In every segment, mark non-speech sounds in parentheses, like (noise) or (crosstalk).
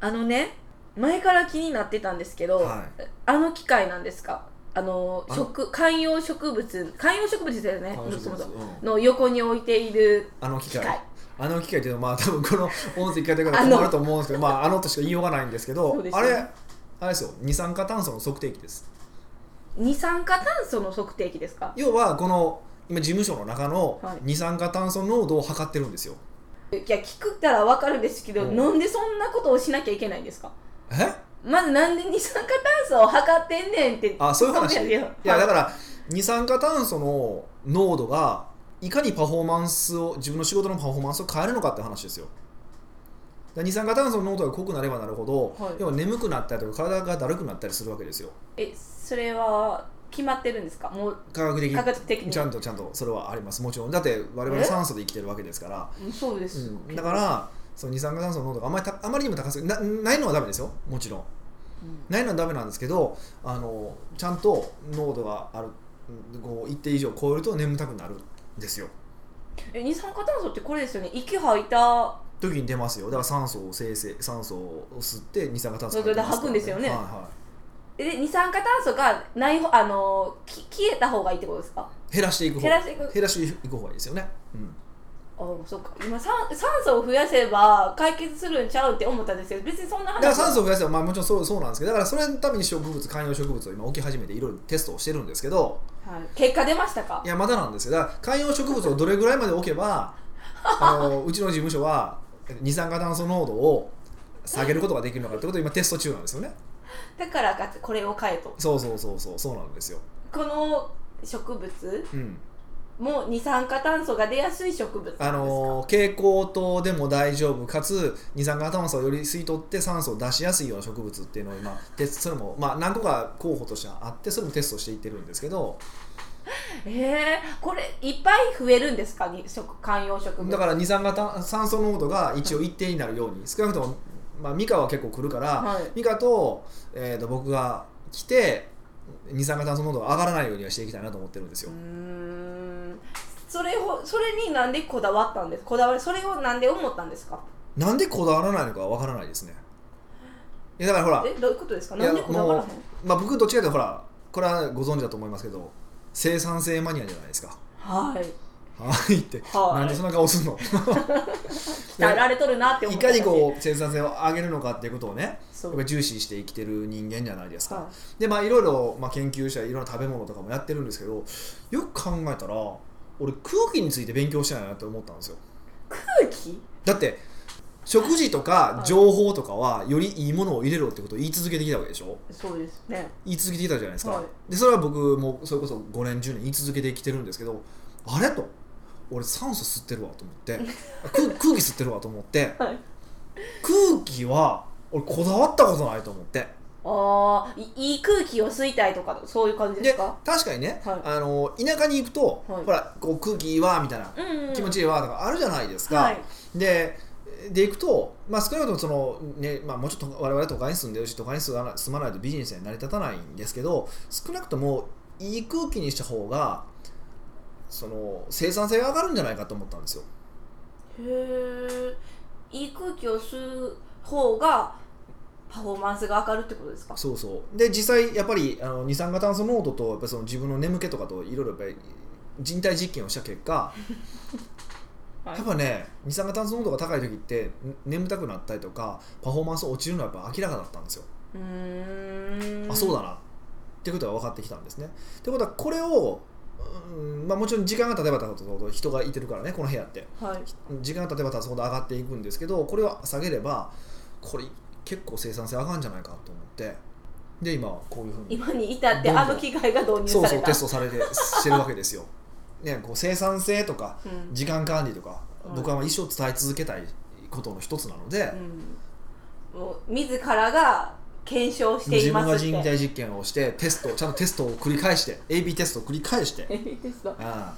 あのね前から気になってたんですけど、はい。あの機械なんですか？あのあの植観葉植物観葉植物ですよね観葉植物そもそも。うん。の横に置いているあの機械。あの機械っていうのはまあ多分この音声聞かれてる方困ると思うんですけどまあ (laughs) あのとしか言いようがないんですけどあれあれですよ。二酸化炭素の測定器です。二酸化炭素の測定器ですか？要はこの今事務所の中のはい。二酸化炭素濃度を測ってるんですよ。いや聞くったら分かるんですけど、うん。なんでそんなことをしなきゃいけないんですか？え？まずなんで二酸化炭素を測ってんねんってあそういう話？いややだから二酸化炭素の濃度がいかにパフォーマンスを自分の仕事のパフォーマンスを変えるのかって話ですよ。だから二酸化炭素の濃度が濃くなればなるほど、はい。要は眠くなったりとか体がだるくなったりするわけですよ。えそれは決まってるんですか？もう科学的科学的に。ちゃんとちゃんとそれはあります。もちろん。だって我々え？酸素で生きてるわけですから、うんそうです、うん、だからその二酸化炭素の濃度があまりたあまりにも高すぎなないのはダメですよ。もちろん。うん。ないのはダメなんですけどあのちゃんと濃度があるうんこう一定以上超えると眠たくなるんですよ。え二酸化炭素ってこれですよね？息吐いた。時に出ますよ。だから酸素を生成酸素を吸って二酸化炭素それで吐くんですよね。はいはで二酸化炭素がないほあのき消えた方がいいってことですか？い、減らしていく方減らしていく。減らしていく方がいいですよね、うん。あそうか。今酸酸素を増やせば解決するんちゃうって思ったんですけど別にそんな話だから酸素を増やせば、まあ、もちろんそうそうなんですけどだからそれのために植物観葉植物を今置き始めていろいろテストをしてるんですけどはい、結果出ましたか？いやまだなんですよだから観葉植物をどれぐらいまで置けば (laughs) あのうちの事務所は二酸化炭素濃度を下げることができるのかってことを今テスト中なんですよねだからかこれを変えと。そうそうそうそうそうなんですよ、この植物うん、も二酸化炭素が出やすい植物なんですか？あの蛍光灯でも大丈夫。かつ二酸化炭素をより吸い取って酸素を出しやすいような植物っていうのを今テスそれも、まあ、何個か候補としてはあってそれもテストしていってるんですけど。(laughs) えー、これいっぱい増えるんですか？に植観葉植物。だから二酸化炭酸素濃度が一応一定になるように少なくとも、まあ、ミカは結構来るから、はい。ミカと,、えー、と僕が来て二酸化炭素濃度が上がらないようにはしていきたいなと思ってるんですよ。うそれをそれになんでこだわったんです？こだわりそれをなんで思ったんですか？なんでこだわらないのかわからないですね。いやだからほら、えどういうことですか？なんでこだわらへん？もまあ、僕どっちかというとほらこれはご存知だと思いますけど生産性マニアじゃないですか。はいはいって、はい。なんでそんな顔すんの？(laughs) 鍛えられとるなって思いったかにこう生産性を上げるのかっていうことをね重視して生きてる人間じゃないですか。はでまあいろいろ、まあ、研究したりいろんな食べ物とかもやってるんですけどよく考えたら俺空気について勉強してないなって思ったんですよ。空気？だって食事とか情報とかはよりいいものを入れろってことを言い続けてきたわけでしょ？そうですね。言い続けてきたじゃないですか、はい。でそれは僕もそれこそ5年10年言い続けてきてるんですけどあれと俺酸素吸ってるわと思って (laughs) 空空気吸ってるわと思ってはい。空気は俺こだわったことないと思って。ああいいい空気を吸いたいとかそういう感じですでか確かにね、はい。あの田舎に行くと、はい。ほらこう空気いいわみたいな、うんうん気持ちいいわとかあるじゃないですか、はい。でで行くと、まあ、少なくともその、ねまあ、もうちょっと我々都会に住んでるし都会に住まない住まないとビジネスに成り立たないんですけど少なくともいい空気にした方がその生産性が上がるんじゃないかと思ったんですよ。へえいい空気を吸う方がパフォーマンスが上がるってことですか？そうそう。で実際やっぱりあの二酸化炭素濃度とやっぱりその自分の眠気とかといろいろやっぱり人体実験をした結果 (laughs) はい。やっぱね二酸化炭素濃度が高い時ってん眠たくなったりとかパフォーマンス落ちるのはやっぱ明らかだったんですよ、うーん。あそうだな。ってことが分かってきたんですね。ってことはこれをうんまあ、もちろん時間が経てば経つほど人がいてるからねこの部屋って。はい。時間が経てば経つほど上がっていくんですけどこれを下げればこれ結構生産性上がるんじゃないかと思って。で今こういうふうに。今に至ってあの機械が導入そうそうされたテストされてしてるわけですよ、(laughs) ね、こう生産性とかうん。時間管理とか、はい。僕は一生伝え続けたいことの一つなので、うん。もう自らが検証してい自分がますって。人体実験をしてテストちゃんとテストを繰り返して AB テストを繰り返して。(laughs) テスト。あ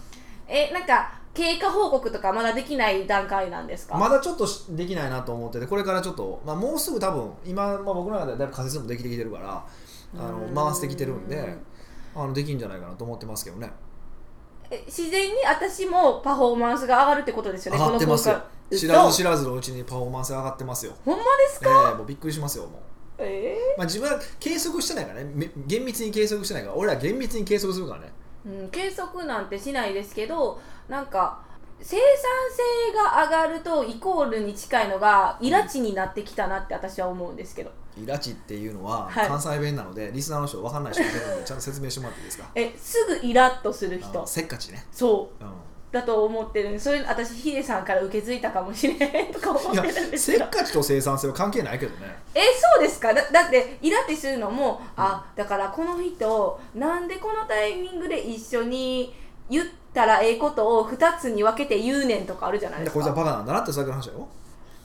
えなんか経過報告とかまだできない段階なんですか？あまだちょっとしできないなと思っててこれからちょっと、まあ、もうすぐ多分今、まあ、僕の中ではだいぶ仮説もできてきてるからあのうん。回してきてるんであのできんじゃないかなと思ってますけどね。え自然に私もパフォーマンスが上がるってことですよね上がってますよ。知らず嘘知らずのうちにパフォーマンスが上がってますよ。ほんまですえか、えもうびっくりしますよもうえまあ、自分は計測してないからね。め厳密に計測してないから。俺ら厳密に計測するからね。ーうん、計測なんてしないですけどなんか生産性が上がるとイコールに近いのがイラチになってきたなって私は思うんですけど。イラチっていうのははい。関西弁なので、リスナーの人分かんない人がいるのでちゃんと説明してもらっていいですか？えすぐイラッとするあ人のせっかちね、そう。うだと思ってるんでそれ私ヒデさんから受け継いだかもしれへんとか思ってるんですせけどっかちと生産性は関係ないけどね。えそうですか？だだってイラってするのもあだからこの人なんでこのタイミングで一緒に言ったらええことを2つに分けて言うねんとかあるじゃないでですこいつはかバカなんだなってそういう話だよ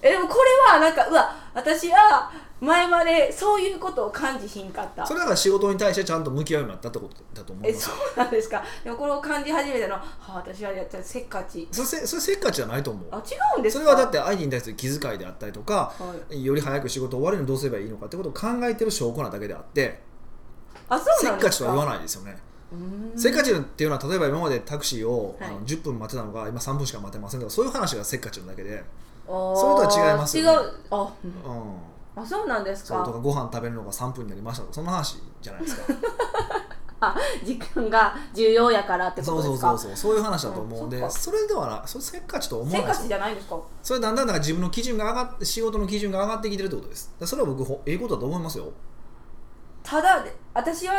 えでもこれはなんかうわ私は前までそういうことを感じひんかった。それだから仕事に対してちゃんと向き合うようになったってことだと思いえそますようなんですか？でもこれを感じ始めたのは、はあ、私はやったせっかち。それせそれせっかちじゃないと思う。あ違うんですか？それはだって相手に対する気遣いであったりとかはい、より早く仕事を終わるのにどうすればいいのかってことを考えてる証拠なだけであってあそうせなんですか？っかちとは言わないですよねせっかちっていうのは例えば今までタクシーを、はい。あの10分待てたのが今3分しか待てませんとかそういう話がせっかちなだけで、あー。それとは違いますよね。違う。あ、うん。うん、あそうなんですか。そうとかご飯食べるのが3分になりましたとかそんな話じゃないですか。(laughs) あ時間が重要やからってこそうとですか。そうそうそうそう。いう話だと思うんで、うんそっか。それではなそれせっかちと思せっかちじゃないですか。それだんだんだから自分の基準が上がって仕事の基準が上がってきてるってことです。それは僕ほええことだと思いますよ。ただで私は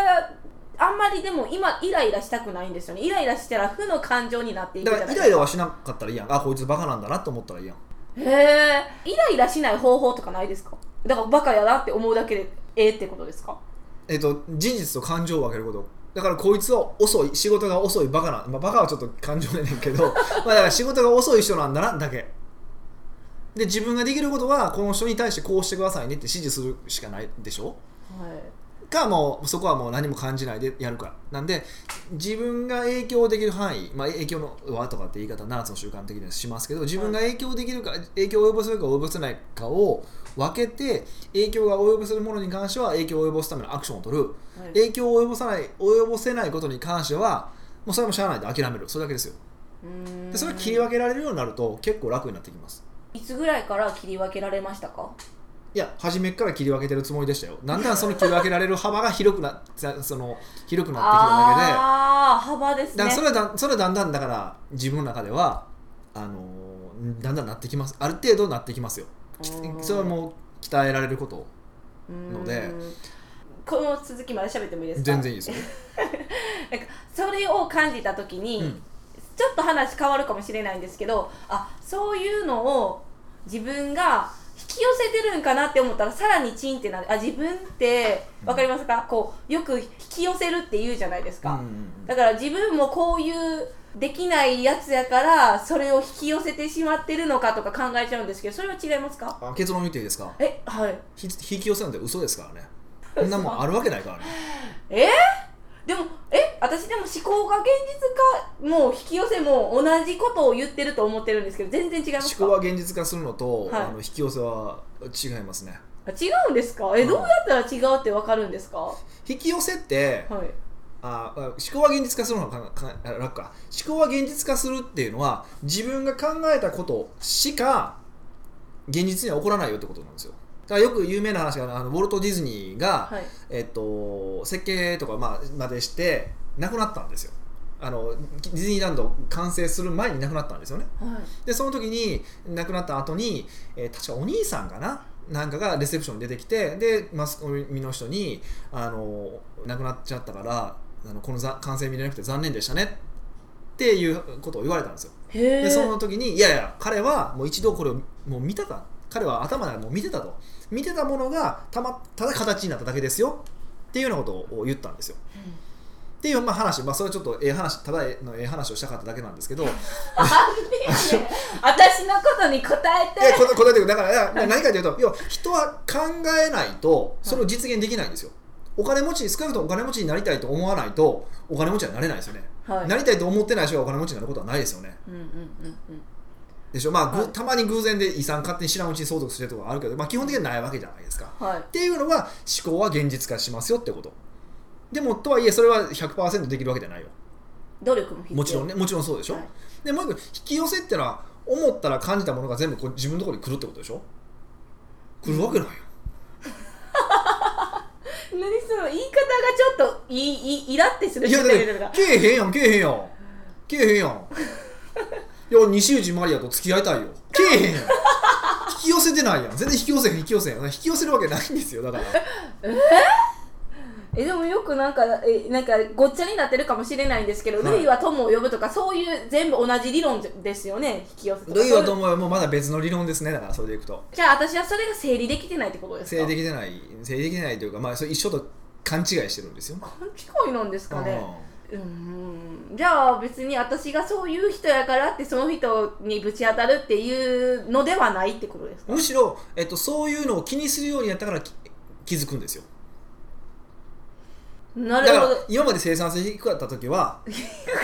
あんまりでも今イライラしたくないんですよね。イライラしたら負の感情になっていくじゃないですか。だからイライラはしなかったらいいやん。あこいつバカなんだなと思ったらいいやん。へえ。イライラしない方法とかないですか？だからバカやなって思うだけでええってことですか？えっと、事実と感情を分けること。だからこいつは遅い。仕事が遅いバカな、まあ、バカはちょっと感情やねんけど。(laughs) まあだから仕事が遅い人なんだなだけ。で自分ができることはこの人に対してこうしてくださいねって指示するしかないでしょ？はいかもうそこはもう何も感じないでやるかなんで自分が影響できる範囲、まあ、影響の輪とかって言い方7つの習慣的にはしますけど自分が影響できるか影響を及ぼせるか及ぼせないかを分けて影響が及ぼせるものに関しては影響を及ぼすためのアクションを取る。はい。影響を及ぼさない及ぼせないことに関してはもうそれもしゃあないで諦める。それだけですよ。でそれを切り分けられるようになると結構楽になってきます。いつぐらいから切り分けられましたか？いや初めから切り分けてるつもりでしたよ。だんだんその切り分けられる幅が広くなその広くなってきただけで。ああ幅ですね。だそれはだそれはだんだんだから自分の中ではあのーだんだんなってきます。ある程度なってきますよ。それはもう鍛えられることので。この続きまで喋ってもいいですか？全然いいですよ、(laughs) なんかそれを感じた時に、うん。ちょっと話変わるかもしれないんですけどあそういうのを自分が引き寄せてるんかなって思ったらさらにチンってなる。あ自分って分かりますか、こうよく引き寄せるって言うじゃないですか、うんうんうん。だから自分もこういうできないやつやからそれを引き寄せてしまってるのかとか考えちゃうんですけどそれは違いますか？あ結論言っていいですか？えはい。ひ引き寄せなんて嘘ですからね。(laughs) そんなもんあるわけないからね。え？でもえ私でも思考が現実化も引き寄せも同じことを言ってると思ってるんですけど全然違いますか？思考は現実化するのと、はい。あの引き寄せは違いますね。あ違うんですか？えうん。どうやったら違うってわかるんですか？は引き寄せってい。ああ思考は現実化するのがか楽か。思考は現実化するっていうのは自分が考えたことしか現実には起こらないよってことなんですよだよく有名な話があのウォルト・ディズニーが、はい。えっと、設計とか、まあ、までして亡くなったんですよ。あのディズニーランド完成する前に亡くなったんですよね。はい。でその時に亡くなった後に、えー確かお兄さんかな？なんかがレセプションに出てきてでマスコミの人にあの亡くなっちゃったからあのこのざ完成見れなくて残念でしたね。っていうことを言われたんですよ。でその時にいやいや彼はもう一度これをもう見たた彼は頭でもう見てたと見てたものがたまただ形になっただけですよ。っていうようなことを言ったんですよ。っていうまあ話、まあ、それはちょっとええ話ただのええ話をしたかっただけなんですけど。私のことに答えて。答えてだからいや何かというと要は人は考えないとそれを実現できないんですよ、お金持ち少なくともお金持ちになりたいと思わないとお金持ちにはなれないですよね、はい。なりたいと思ってない人がお金持ちになることはないですよね。うんうんうんうんでしょ？まあ、ぐはい。たまに偶然で遺産勝手に知らんうちに相続してるとかあるけど、まあ、基本的にはないわけじゃないですか。はい。っていうのは思考は現実化しますよってこと。でもとはいえそれは100%できるわけじゃないよ。努力も必要。もちろんね。もちろんそうでしょ、はい。でもう一個引き寄せってのは思ったら感じたものが全部こう自分のところに来るってことでしょ？来るわけないよ。(laughs) 何その言い方がちょっといいいイラってするいやだけえへんやんけえへんやん。けえへんやん (laughs) いや西内マリアと付き合いたいよ。けえへんやん。(laughs) 引き寄せてないやん。全然引き寄せへん引き寄せへん引き寄せるわけないんですよだから。え？でもよくなんかえなんかごっちゃになってるかもしれないんですけど、はい。ルイは友を呼ぶとかそういう全部同じ理論ですよね引き寄せとか。ルイはとそういう思うよもうまだ別の理論ですねだからそれでいくと。じゃあ私はそれが整理できてないってことですか？整理できてない整理できてないというかまあそれ一緒と勘違いしてるんですよ。勘違いなんですかね。うーんじゃあ別に私がそういう人やからってその人にぶち当たるっていうのではないってことですか？むしろ、えっと、そういうのを気にするようになったからき気づくんですよ。なるほど。今まで生産性低かった時は低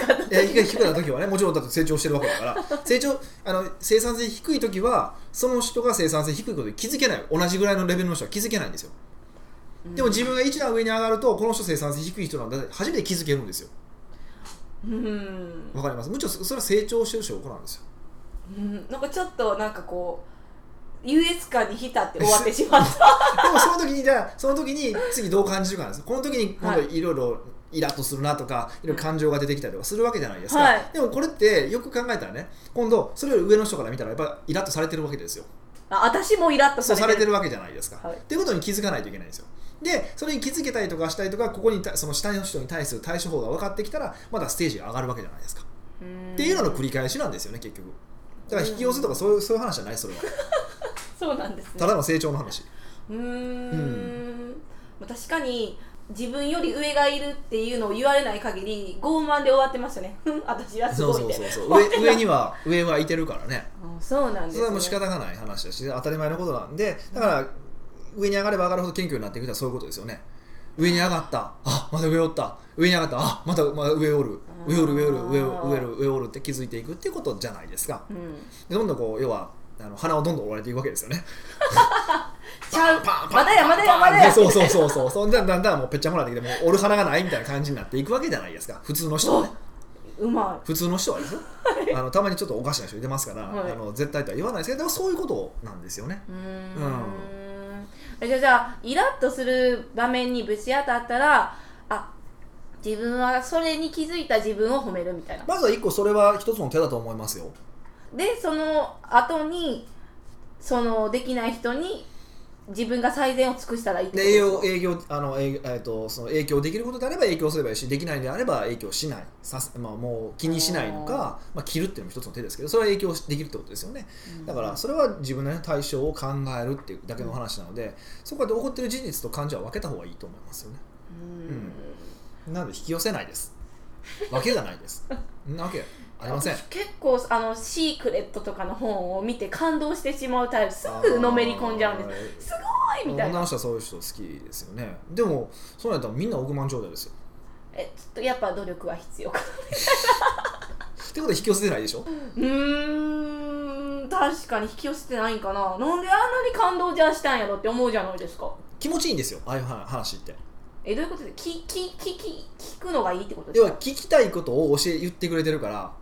かった時。はねもちろんだって成長してるわけだから成長あの生産性低い時はその人が生産性低いことに気づけない。同じぐらいのレベルの人は気づけないんですよ。でも自分が一段上に上がるとこの人生産性低い人なんだって初めて気づけるんですよ。うんわかります。むしろそそれは成長してる証拠なんですよ。うん。なんかちょっとなんかこう優越感に浸って終わって (laughs) しまった。でもその時にじゃあその時に次どう感じるかなんですこの時に今度はいいろいろイラッとするなとかいろいろ感情が出てきたりとかするわけじゃないですか、はい。でもこれってよく考えたらね今度それより上の人から見たらやっぱイラッとされてるわけですよ。あ私もイラッとそうされてる。されてるわけじゃないですか、はい。っていうことに気づかないといけないんですよでそれに気づけたりとかしたりとかここにたその下の人に対する対処法が分かってきたらまたステージが上がるわけじゃないですか、っていうのの繰り返しなんですよね結局。だから引き寄せとかそういうそういう話じゃないそれは。(laughs) そうなんですね。ただの成長の話。うーん。確かに自分より上がいるっていうのを言われない限り傲慢で終わってましたね。私はすそうごいって。そうそうそう上 (laughs) 上には上はいてるからね。あそうなんですね。それはもう仕方がない話だし当たり前のことなんでだから上に上がれば上がるほど謙虚になっていくのはそういうことですよね。上に上がった。あまた上おった。上に上がった。あまたまた上おる上おる上おる上おる上おる上おるって気づいていくっていうことじゃないですか。うん。でどんどんこう要はあの鼻をどんどん折られていくわけですよね。(laughs) ちゃう。パンパンまだやまだやまだや。そうそうそうそう。そんだんだんだんもうぺっちゃんこなってきてもう折る鼻がないみたいな感じになっていくわけじゃないですか。普通の人はね。うま普通の人はですよ。あのたまにちょっとおかしな人いてますから、はい。あの絶対とは言わないですけどそういうことなんですよね。いうーん。えじゃあじゃあイラッとする場面にぶち当たったらあ自分はそれに気づいた自分を褒めるみたいな。まずは一個それは一つの手だと思いますよ。でその後にそのできない人に自分が最善を尽くしたらいいってでこと。ですか営業営業あの営えー、とその影響できることであれば影響すればいいしできない。のであれば影響しないさす、まあ、もう気にしないのかまあ、切るっていうのも一つの手ですけどそれは影響できるってことですよね。だからそれは自分の対象を考えるっていうだけの話なのでそこで起こってる事実と感情は分けた方がいいと思いますよね。うん。なので引き寄せないです。わけがないです。そん？なわけありません。私結構あのシークレットとかの本を見て感動してしまうタイプ。すぐのめり込んじゃうんです。すごいみたいな。女の人はそういう人好きですよね。でもそうやったらみんな億万長者ですよ。えちょっとやっぱ努力は必要かな。ってことで引き寄せてないでしょ？うーん確かに引き寄せてないんかな。なんであんなに感動じゃあしたんやろって思うじゃないですか。気持ちいいんですよ。ああいう話話って。えどういうことで聞聞聞聞聞くのがいいってことですか？要は聞きたいことを教え言ってくれてるから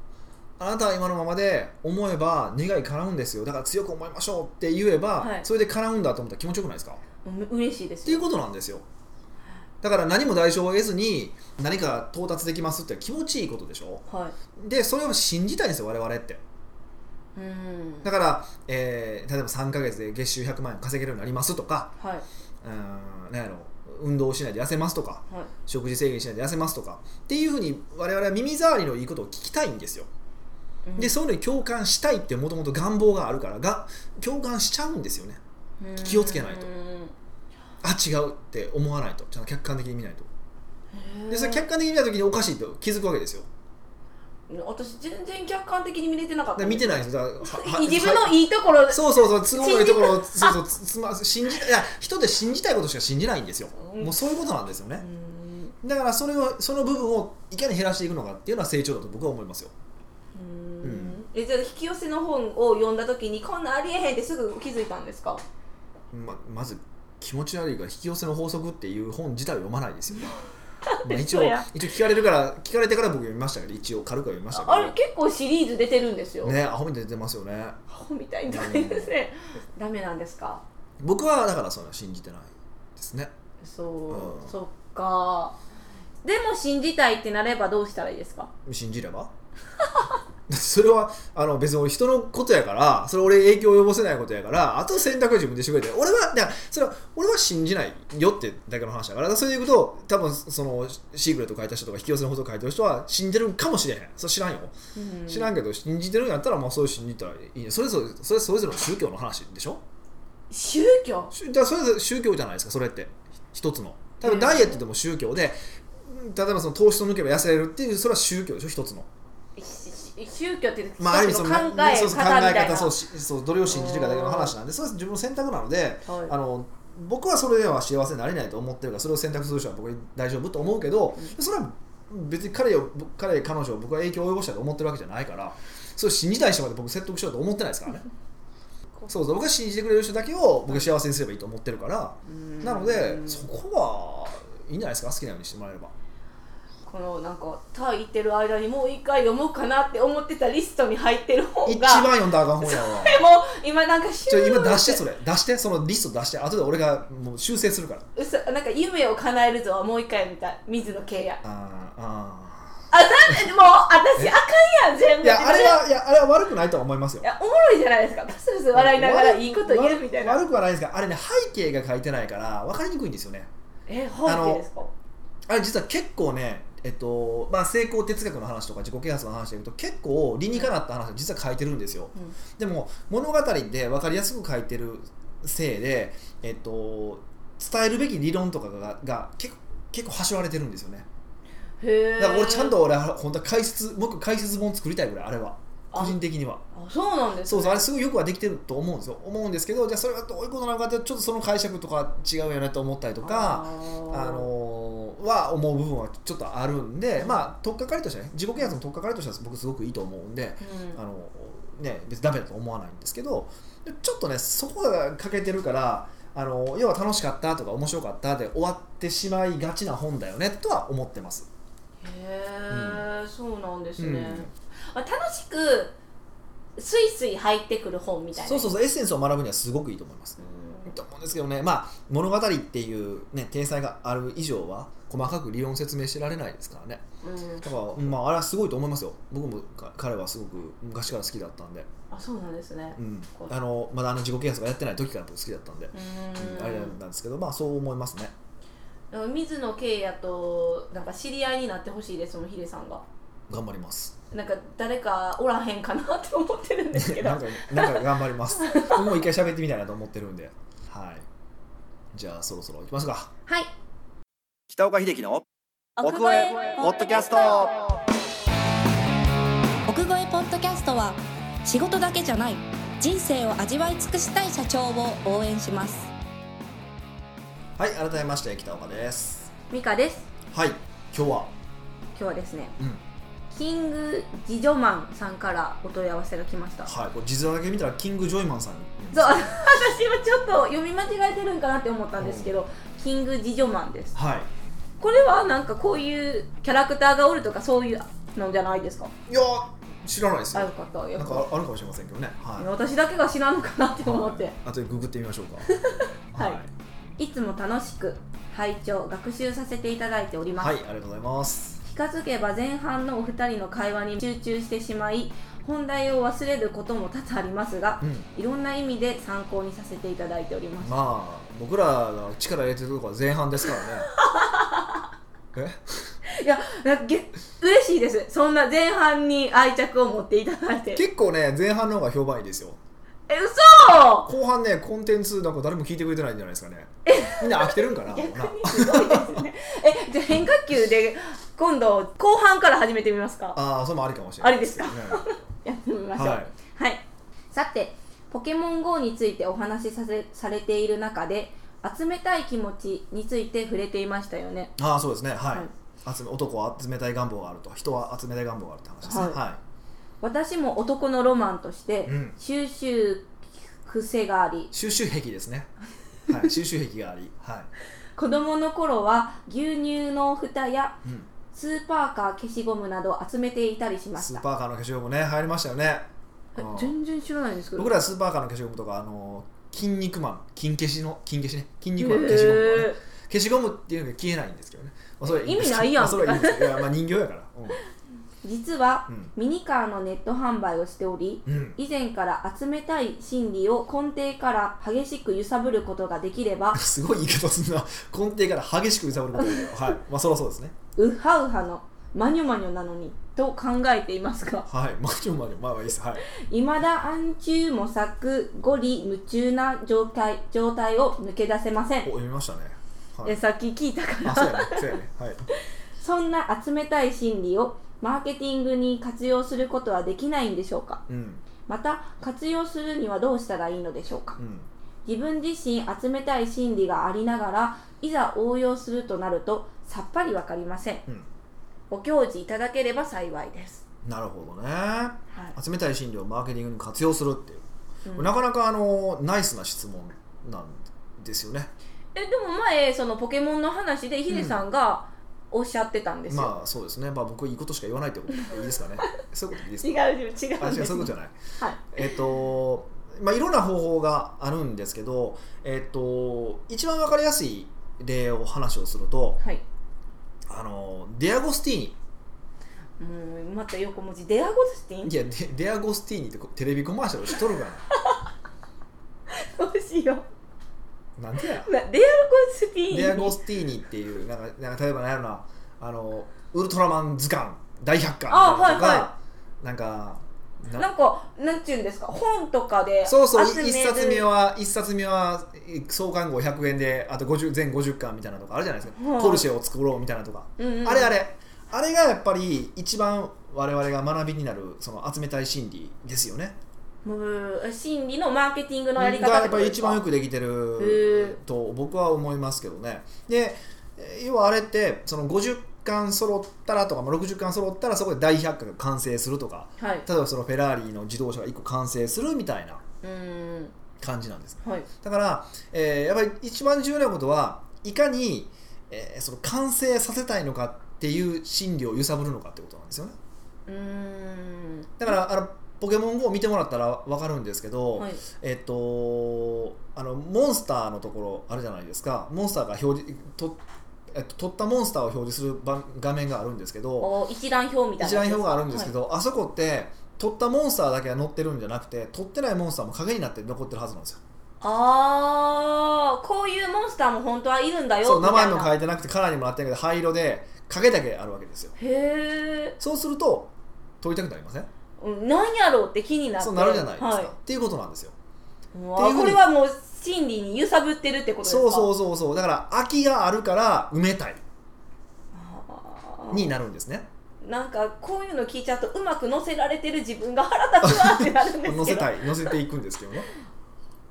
あなたは今のままで思えば願い叶うんですよ。だから強く思いましょうって言えば、はい。それで叶うんだと思ったら気持ちよくないですか？う嬉しいですよ。っていうことなんですよ。だから何も代償を得ずに何か到達できますって気持ちいいことでしょ？はい。でそれを信じたいんですよ我々って。うん。だから、えー例えば3ヶ月で月収100万円稼げるようになりますとかはい。うんなんやろ運動をしないで痩せますとかはい。食事制限しないで痩せますとかっていうふうに我々は耳障りのいいことを聞きたいんですよ。うんでそういうのに共感したいってもともと願望があるからが共感しちゃうんですよね。うん気をつけないと。うん。あ違うって思わないと。ちゃんと客観的に見ないと。でそれ客観的に見た時におかしいと気づくわけですよ。私全然客観的に見れてなかった。で見てないんです。よだからはは (laughs) 自分のいいところ。そうそうそう都合のいいところをそうそうつつま信じいや人って信じたいことしか信じないんですようん。もうそういうことなんですようねん。だからそれをその部分をいかに減らしていくのかっていうのは成長だと僕は思いますよ。うんえじゃあ引き寄せの本を読んだ時にこんなんありえへんってすぐ気づいたんですか？ままず気持ち悪いから引き寄せの法則っていう本自体を読まないですよ (laughs) まあ、一応一応聞かれるから聞かれてから僕読みましたけど一応軽くは読みましたけどあれ結構シリーズ出てるんですよ、ねアホみたいに出てますよね。アホみたいにダメですね。ダメなんですか？僕はだからそんな信じてないですね。そう、うん。そっか。でも信じたいってなればどうしたらいいですか？信じれば？(laughs) それはあの別に人のことやからそれ俺影響を及ぼせないことやからあと選択は自分でしてくれて俺はそれは俺は信じないよってだけの話だからそれでいくと多分そのシークレット書いた人とか引き寄せのこと書いてる人は信じてるかもしれへん。それ知らんよ、うん。知らんけど信じてるんやったらまあそう信じたらいい。ねそれぞれそれそれぞれの宗教の話でしょ？宗教？しじゃあそれぞれ宗教じゃないですかそれって。一つの。多分ダイエットでも宗教で、例えばその糖質を抜けば痩せれるっていうそれは宗教でしょ？一つの。し宗教ってまあ、ある意味そ考のえそうそう考え方そうしそうどれを信じるかだけの話なんでそれは自分の選択なので、はい。あの僕はそれでは幸せになれないと思ってるからそれを選択する人は僕は大丈夫と思うけど、それは別に彼を彼彼女を僕は影響を及ぼしたいと思ってるわけじゃないからそれを信じたい人まで僕説得しようと思ってないですからね。そうそう僕が信じてくれる人だけを僕が幸せにすればいいと思ってるから。うん。なのでそこはいいんじゃないですか？好きなようにしてもらえれば。このなんかタイ行ってる間にもう一回読もうかなって思ってたリストに入ってる本が一番読んだらあかん本やわ。でも今なんかシちょ今出してそれ出してそのリスト出して後で俺がもう修正するから。うそなんか夢を叶えるぞはもう一回見た水野圭也。あーああなんでもう私あかんやん全部。ーいやあれはいやあれは悪くないとは思いますよ。いやおもろいじゃないですか。ブスブス笑いながらいいこと言うみたいな。悪悪くはないですがあれね背景が書いてないから分かりにくいんですよね。え背景ですか？あれ実は結構ねえっとまあ、成功哲学の話とか自己啓発の話でいうと結構理にかなった話を実は書いてるんですよ、うん。でも物語で分かりやすく書いてるせいで、えっと、伝えるべき理論とかがが結構結構端折られてるんですよね。だから俺ちゃんと俺は本当は解説もう一個解説本作りたいぐらいあれは。あ個人的には。あそうなんです、ね、そうそうあれすごいよくはできてると思うんですよ。思うんですけどじゃあそれがどういうことなのかってちょっとその解釈とか違うよねと思ったりとかあのーは思う部分はちょっとあるんでまあ取っかかりとしてね自己啓発の取っかかりとしては僕すごくいいと思うんで、うん。あのね別にダメだと思わないんですけどちょっとねそこが欠けてるからあの要は楽しかったとか面白かったで終わってしまいがちな本だよねとは思ってます。へえ、そうなんですね、うんあ楽しくスイスイ入ってくる本みたいな。そうそうそうエッセンスを学ぶにはすごくいいと思います。うん。と思うんですけどね、まあ、物語っていう、ね、体裁がある以上は細かく理論説明してられないですからね。うん。だから、まあ、あれはすごいと思いますよ。僕もか彼はすごく昔から好きだったんで、あそうなんですね。うん。あのまだあの自己啓発がやってない時から僕好きだったんで、うん。あれなんですけどまあそう思いますね。水野圭也となんか知り合いになってほしいですもんヒデさんが。頑張りますなんか誰かおらへんかなって思ってるんですけど。なんかなんか頑張ります。(laughs) 僕も一回喋ってみたいなと思ってるんで。はい。じゃあそろそろ行きますか。はい。北岡秀樹の奥越えポッドキャスト。奥越えポッドキャストは仕事だけじゃない人生を味わい尽くしたい社長を応援します。はい改めまして北岡です。ミカです。はい。今日は？今日はですね。うんキング・ジジョマンさんからお問い合わせが来ました。はい、これ字面だけ見たらキング・ジョイマンさん。そう私もちょっと読み間違えてるんかなって思ったんですけど、キング・ジジョマンです。はい。これはなんかこういうキャラクターがおるとかそういうのじゃないですか？いや知らないですあよよかった。よなんかあるかもしれませんけどね。はい。た私だけが知らんのかなって思って、はい、あとでググってみましょうか。(laughs) はい。い、つも楽しく拝聴学習させていただいております、はい、ありがとうございます気がつけば前半のお二人の会話に集中してしまい本題を忘れることも多々ありますがうん。いろんな意味で参考にさせていただいております。まあ僕らが力入れてるところは前半ですからね。(laughs) え？いやなんかげ嬉しいです。そんな前半に愛着を持っていただいて。結構ね前半の方が評判いいですよ。え嘘！後半ねコンテンツなんか誰も聞いてくれてないんじゃないですかね。みんな飽きてるんかな。(laughs) 逆なにすごいですね。えじゃあ変化球で今度後半から始めてみますか。ああそれもありかもしれない。ありですか？ね (laughs) やってみましょう。ははい。い、さてポケモン GO についてお話しさせされている中で集めたい気持ちについて触れていましたよね。ああそうですね。はい、はい。集め男は集めたい願望があると。人は集めたい願望があるって話ですね。はい。は私も男のロマンとしてうん。収集癖があり。収集癖ですね。はい。収集癖があり。はい。(laughs) 子供の頃は牛乳の蓋やうんスーパーカー消しゴムなどを集めていたりしました。スーパーカーの消しゴムね流行りましたよね。えうん。全然知らないんですけど。僕らスーパーカーの消しゴムとかあの筋肉マン金消しの金消しね。筋肉マンの消しゴムとかね。へ消しゴムっていうのが消えないんですけどね、まあ、それ意味ないやん。まあ、それはいいんです。よいや、まあ、人形やから。ー実はうん。ミニカーのネット販売をしておりうん、うん、以前から集めたい心理を根底から激しく揺さぶることができれば (laughs) すごい言い方するな。根底から激しく揺さぶることだけどはい。まあそりゃそうですね。ウハウハのマニョマニョなのにと考えていますが。はい。まあちょまあまあまあいいです。はい。未だ暗中模索五里夢中な状態状態を抜け出せません。お読みましたね。はい。えさっき聞いたから。あそうやね。そうやね。はいそんな集めたい心理をマーケティングに活用することはできないんでしょうか？うん。また活用するにはどうしたらいいのでしょうか？うん。自分自身集めたい心理がありながらいざ応用するとなるとさっぱりわかりません。うん。ご教示いただければ幸いです、なるほどね。はい。集めたい心理をマーケティングに活用するっていう、うん。なかなかあのナイスな質問なんですよね。えでも前そのポケモンの話でヒデさんがおっしゃってたんですよ、まあそうですね。まあ僕いいことしか言わないってことでいいですかね。(laughs) そういうことでいいです違かう違う違うあ違うそういうことじゃない。はい。えっとまあいろんな方法があるんですけどえっと一番わかりやすい例を話をするとはい。あのデアゴスティーニ。もうまた横文字。デアゴスティンいやデデアゴスティーニってこテレビコマーシャル知っとるか (laughs) どうしよななんでや？うなデアゴスティーン。デアゴスティーニっていうなんかなんか例えば何やろな。あのウルトラマン図鑑大百科みたいなのとか、あはいはなんかななんかなんていうんですか？本とかでそうそう集める。一冊目は一冊目は創刊号100円であと50全50巻みたいなのとかあるじゃないですか、はい。ポルシェを作ろうみたいなとか、うんうん。あれあれ。あれがやっぱり一番我々が学びになるその集めたい心理ですよね心理のマーケティングのやり方がやっぱり一番よくできてへるー。と僕は思いますけどね。でえー要はあれってその50巻揃ったらとかまあ60巻揃ったらそこで大百科が完成するとかはい。例えばそのフェラーリの自動車が1個完成するみたいな感じなんです。はい。だから、えーやっぱり一番重要なことはいかに、えーその完成させたいのかっていう心理を揺さぶるのかってことなんですよね。うーん。だからあのポケモン GO を見てもらったら分かるんですけど、はい。えっとあのモンスターのところあるじゃないですか。モンスターが表示と、えっと、取ったモンスターを表示する番画面があるんですけどお一覧表みたいな一覧表があるんですけど、ど、あそこって取ったモンスターだけが載ってるんじゃなくて取ってないモンスターも影になって残ってるはずなんですよ。ああこういうモンスターも本当はいるんだよそう名前も書いてなくてカラーにもなってるけど灰色で影だけあるわけですよ。へえそうすると取りたくなりません？何やろうって気になって。そうなるじゃないですか、はい。っていうことなんですよ。これはもう心理に揺さぶってるってことですか？そうそうそうそう。だから空きがあるから埋めたい。になるんですね。なんかこういうの聞いちゃうとうまく乗せられてる自分が腹立つわってなるんですけど。(laughs) 乗せたい。乗せていくんですけどね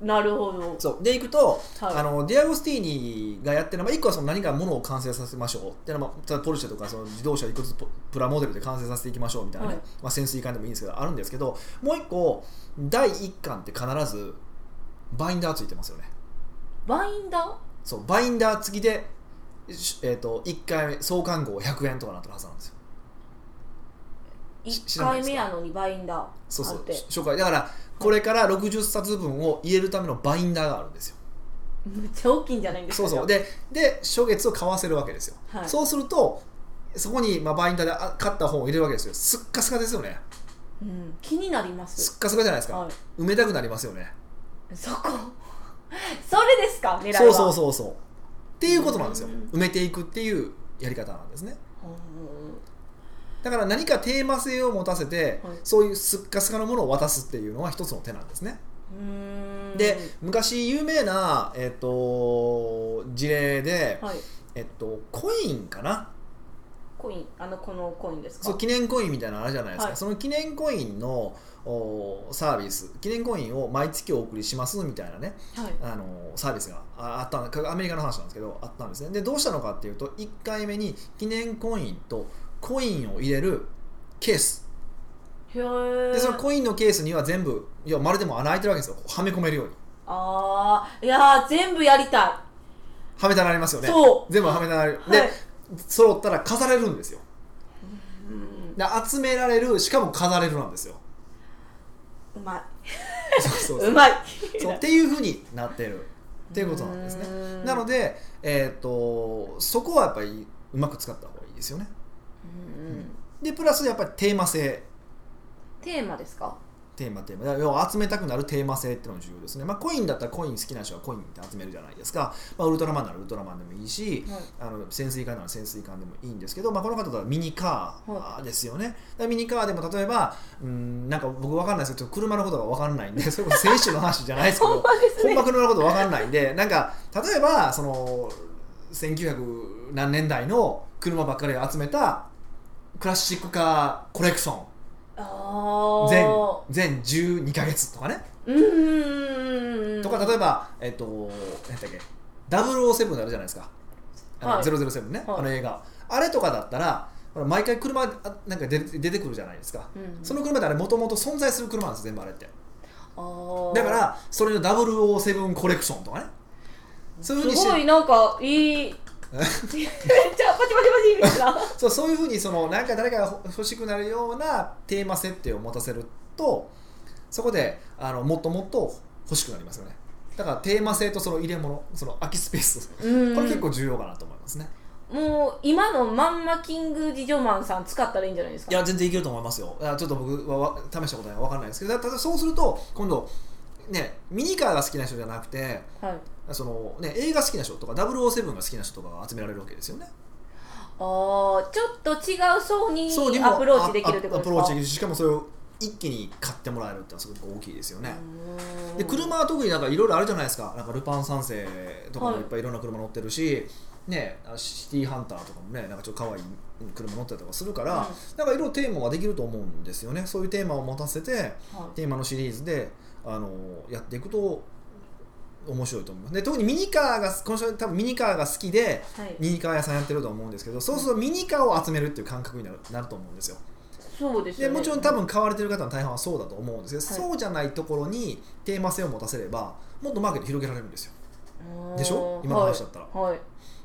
なるほど。そう。でいくと、はい。あのディアゴスティーニがやってるのは、まあ、1個はその何かものを完成させましょう。っていうのは、まあ、ポルシェとかその自動車いくつププラモデルで完成させていきましょうみたいなね、はい。まあ、潜水艦でもいいんですけどあるんですけどもう1個第1巻って必ずバインダーついてますよね。バインダー？そうバインダー付きで、しえー、と1回目創刊号100円とかなってるはずなんですよ。知1回目やのにバインダーそうそう。あって。初回だからこれから60冊分を入れるためのバインダーがあるんですよ。むっちゃ大きいんじゃないんですか？そうそう。でで初月を買わせるわけですよ、はい。そうするとそこに、まあ、バインダーであ買った本を入れるわけですよ。すっかすかですよね。うん、気になります。すっかすかじゃないですか、はい。埋めたくなりますよね。そこそれですか？狙いは。そうそうそうそう。っていうことなんですよ。うん。埋めていくっていうやり方なんですね。うんだから何かテーマ性を持たせて、はい。そういうすっかすかのものを渡すっていうのは一つの手なんですね。で昔有名な、えっと事例で、はい。えっと、コインかな？コイン。あのこのコインですか？そう記念コインみたいなのあるじゃないですか、はい。その記念コインのおサービス記念コインを毎月お送りしますみたいなねはい。あのサービスがああったんアメリカの話なんですけどあったんですね。でどうしたのかっていうと1回目に記念コインとコインを入れるケース。でそのコインのケースには全部いやまるでも穴開いてるわけですよ。はめ込めるように。ああいやー全部やりたはめたなりますよね。そう。全部はめたなるで、はい。揃ったら飾れるんですよ。うん。で集められるしかも飾れるなんですよ。うまい。そうそうそう。(laughs) うまい。そうっていうふうになってる。っていうことなんですね。うん。なので、えー、とそこはやっぱりうまく使った方がいいですよね。うんでプラスやっぱりテーマ性。テーマですか？テーマテーマ。だから要は集めたくなるテーマ性っていうのが重要ですね、まあ、コインだったらコイン好きな人はコインって集めるじゃないですか、まあ、ウルトラマンならウルトラマンでもいいし、はい。あの潜水艦なら潜水艦でもいいんですけど、まあ、この方だとミニカーですよね、だからミニカーでも例えばうんなんか僕分かんないですけど車のことが分かんないんでそれこそ選手の話じゃないですけど (laughs) ほんまね。車のこと分かんないんでなんか例えばその1900何年代の車ばっかりを集めたクラシックカーコレクション。あ全あ全12ヶ月とかね。うーんとか例えばえっと何だっけ。007あるじゃないですか。あの、はい。007ね、はい。あの映画。あれとかだったら毎回車あなんか出て出てくるじゃないですか、うんその車ってあれもともと存在する車なんです全部あれって。だからそれの007コレクションとかね。そういうふうにすごいなんかいいめ (laughs) っちゃパチパチパチみたいな。(laughs) そうそういうふうにそのなんか誰かが欲しくなるようなテーマ設定を持たせるとそこであのもっともっと欲しくなりますよね。だからテーマ性とその入れ物その空きスペース。うん。これ結構重要かなと思いますね。もう今のまんまキングジジョマンさん使ったらいいんじゃないですか？いや全然いけると思いますよ。ちょっと僕はわ試したことない分かんないですけどただそうすると今度ねミニカーが好きな人じゃなくてはいその、ね、映画好きな人とか007が好きな人とかが集められるわけですよね。あーちょっと違う層にそうにもアプローチできるってことですか？あアプローチできるししかもそれを一気に買ってもらえるってのはすごく大きいですよね、で車は特になんかいろいろあるじゃないですか。なんかルパン三世とかもはい。いっぱいいろんな車乗ってるし、ね、あシティハンターとかもねなんかちょっと可愛い車乗ったりとかするから、うん。なんかいろいろテーマができると思うんですよね。そういうテーマを持たせてはい。テーマのシリーズであのやっていくと面白いと思います。で特にミニカーがこの人多分ミニカーが好きではい。ミニカー屋さんやってると思うんですけどそうするとミニカーを集めるっていう感覚になるなると思うんですよ。そうですよね。でもちろん多分買われてる方の大半はそうだと思うんですけど、はい。そうじゃないところにテーマ性を持たせればもっとマーケット広げられるんですよ。でしょ？今の話だったら。はい、はい。っ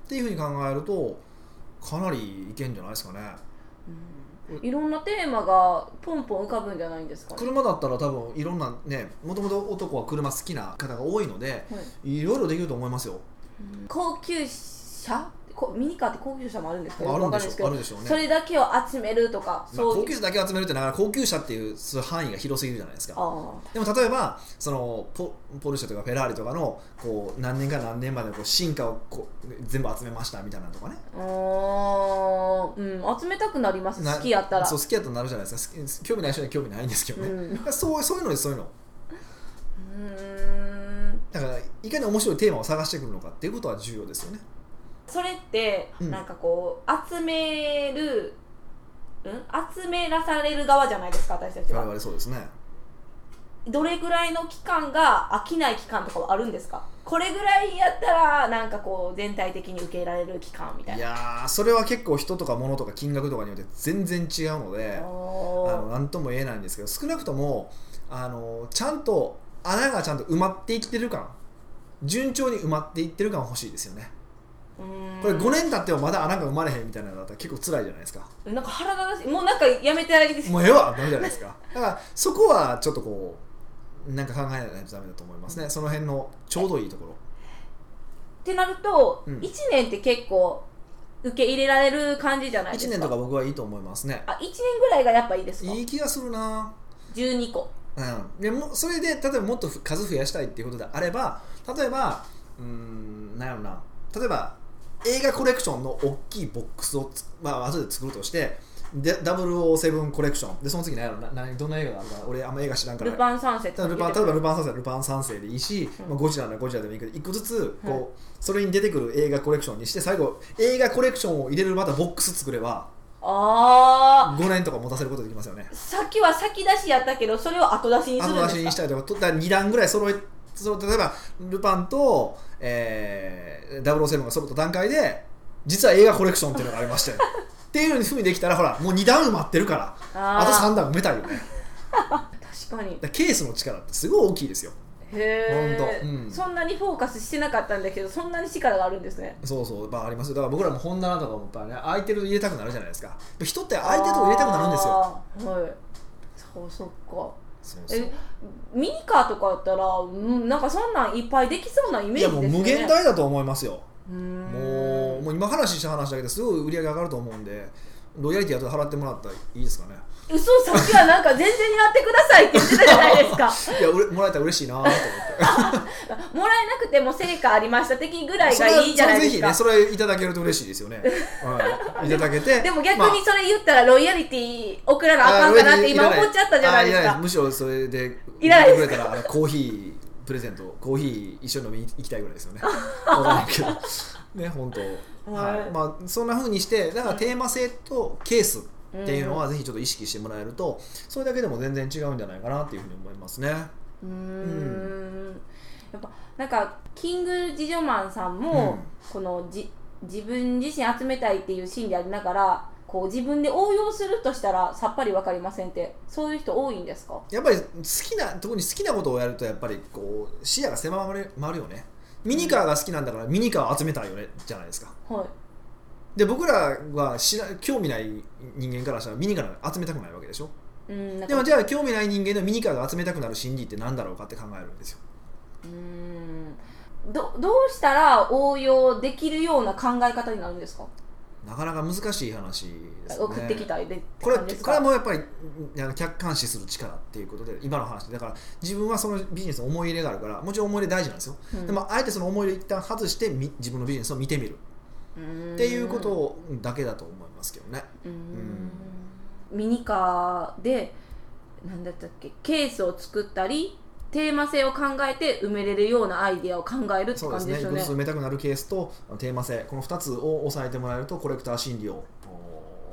ていうふうに考えるとかなりいけんじゃないですかね。うんいろんなテーマがポンポン浮かぶんじゃないんですか？ね、車だったら多分いろんなねもともと男は車好きな方が多いのではい。いろいろできると思いますよ。高級車？こミニカーって高級車もあるんですかあるんでしょうあわかんないるでしょうね。それだけを集めるとか、まあ、高級車だけ集めるってなかなか高級車っていう範囲が広すぎるじゃないですか。あでも例えばそのポポルシェとかフェラーリとかのこう何年か何年までのこう進化をこう全部集めましたみたいなのとかね。あうん集めたくなります。な好きやったら。そう好きやったらなるじゃないですか。興味ない人には興味ないんですけどね、うん。(laughs) そうそういうのですそういうの。うーん。だからいかに面白いテーマを探してくるのかっていうことは重要ですよねそれって、うん。なんかこう集めるうん？集めらされる側じゃないですか私たち我は々そうですね。どれぐらいの期間が飽きない期間とかはあるんですか？これぐらいやったらなんかこう全体的に受け入れられる期間みたいな。いやーそれは結構人とか物とか金額とかによって全然違うのであのお何とも言えないんですけど少なくともあのちゃんと穴がちゃんと埋まっていってる感順調に埋まっていってる感欲しいですよね。ーこれ5年経ってもまだ穴が生まれへんみたいなのだったら結構辛いじゃないですか。なんか腹立たしいもうなんかやめてあげて。もうええわってなるじゃないですか。だからそこはちょっとこうなんか考えないとダメだと思いますね。その辺のちょうどいいところ。ってなると、うん。1年って結構受け入れられる感じじゃないです1か年とか僕はいいと思いますね。あ1年ぐらいがやっぱいいですか？いい気がするな。12個。うん、でもそれで例えばもっと数増やしたいっていうことであれば例えばうーんなんやろな。例えば映画コレクションの大きいボックスをつ、まあ後で作るとしてで007コレクション。でその次何やろな何どんな映画があるかな？俺あんま映画知らんから。ルパン三世例えばルパン例えばルパン三世はルパン三世でいいし、うん。まあ、ゴジラならゴジラでもいいけど一個ずつこう、はいそれに出てくる映画コレクションにして最後映画コレクションを入れるまたボックス作ればあ5年とか持たせることできますよね。あさっきは先出しやったけどそれを後出しにするんですか？後出しにしたりとかとだから2段ぐらい揃えそう例えばルパンと、えー、007が揃った段階で実は映画コレクションっていうのがありまして。(laughs) っていうふうにできたらほらもう2段埋まってるからあと3あ段埋めたいよね。(laughs) 確かに。らケースの力ってすごい大きいですよ。へえ、うん。そんなにフォーカスしてなかったんだけどそんなに力があるんですね。そうそう。まあありますよ。だから僕らも本棚とかもやっぱね空いてると入れたくなるじゃないですか。人って空いてるとこ入れたくなるんですよ。はい。そうそっかえミニカーとかだったら、うん、なんかそんなんいっぱいできそうなイメいやもうージですよね。無限大だと思いますよ。もうもう今話した話だけですごい売り上げ上がると思うんでロイヤリティ後で払ってもらったらいいですかね嘘さっきはなんか全然やってくださいって言ってたじゃないですか。(laughs) いやうれもらえたら嬉しいなと思って。(laughs) もらえなくても成果ありました的ぐらいがいいじゃないですか。ぜひねそれいただけると嬉しいですよね、はい、いただけて。(laughs) でも逆まあ。にそれ言ったらロイヤリティ送らなあかんかなって今思っちゃったじゃないですか。むしろそれでいらないくれたらコーヒープレゼントコーヒー一緒に飲みに行きたいぐらいですよね。わかんないけど。ね本当。はい。はい。まあそんな風にしてだからテーマ性とケースっていうのはぜひちょっと意識してもらえるとそれだけでも全然違うんじゃないかなっていうふうに思いますね。うーん。やっぱなんかキング・ジジョマンさんも、このじ自分自身集めたいっていう心理ありながらこう自分で応用するとしたらさっぱり分かりませんってそういう人多いんですか？やっぱり好きな特に好きなことをやるとやっぱりこう視野が狭まるまるよね。ミニカーが好きなんだからミニカーを集めたいよねじゃないですか。はいで僕らは知ら興味ない人間からしたらミニカーが集めたくないわけでしょ？うんでもじゃあ興味ない人間のミニカーが集めたくなる心理って何だろうかって考えるんですよ。うーん。どどうしたら応用できるような考え方になるんですか、なかなか難しい話ですね。送ってきたいでこれこれはもうやっぱり客観視する力っていうことで今の話。だから自分はそのビジネスの思い入れがあるからもちろん思い入れ大事なんですよ、うん。でもあえてその思い入れ一旦外してみ自分のビジネスを見てみるっていうことだけだと思いますけどね。ミニカーで何だったっけケースを作ったりテーマ性を考えて埋めれるようなアイデアを考えるってそうですね。一個感じですよね埋めたくなるケースとテーマ性この2つを押さえてもらえるとコレクター心理を、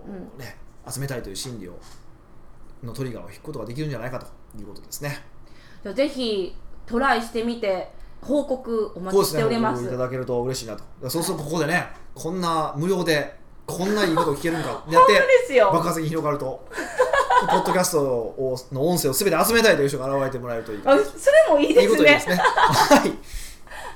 うんね、集めたいという心理をのトリガーを引くことができるんじゃないかということですね。じゃあぜひトライしてみて報告お待ちしそうですねております。報告いただけると嬉しいなと。そうするとここでねこんな無料でこんないいことを聞けるんか。(laughs) やってですよ。爆発的に広がると。ポッドキャストをの音声を全て集めたいという人が現れてもらえるといいあそれもいいいいですね。ことですね。(laughs) はい。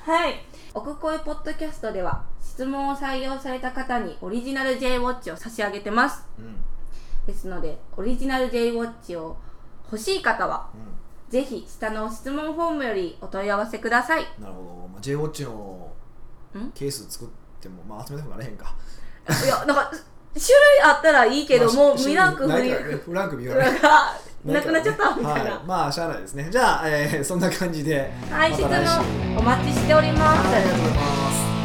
はい。奥越ポッドキャストでは質問を採用された方にオリジナル J ウォッチを差し上げてます。うん。ですのでオリジナル J ウォッチを欲しい方はうぜひ下の質問フォームよりお問い合わせください。んなるほど、まあ、JWatch のん？ケース作っても、まあ、集めたくなれへんか。いやなんか種類あったらいいけども、まあミランクフランク見がね。ななくなっちゃったみたいな。はい、まあしゃあないですね。じゃあ、えーそんな感じで。はい、質問お待ちしております。はいありがとうございます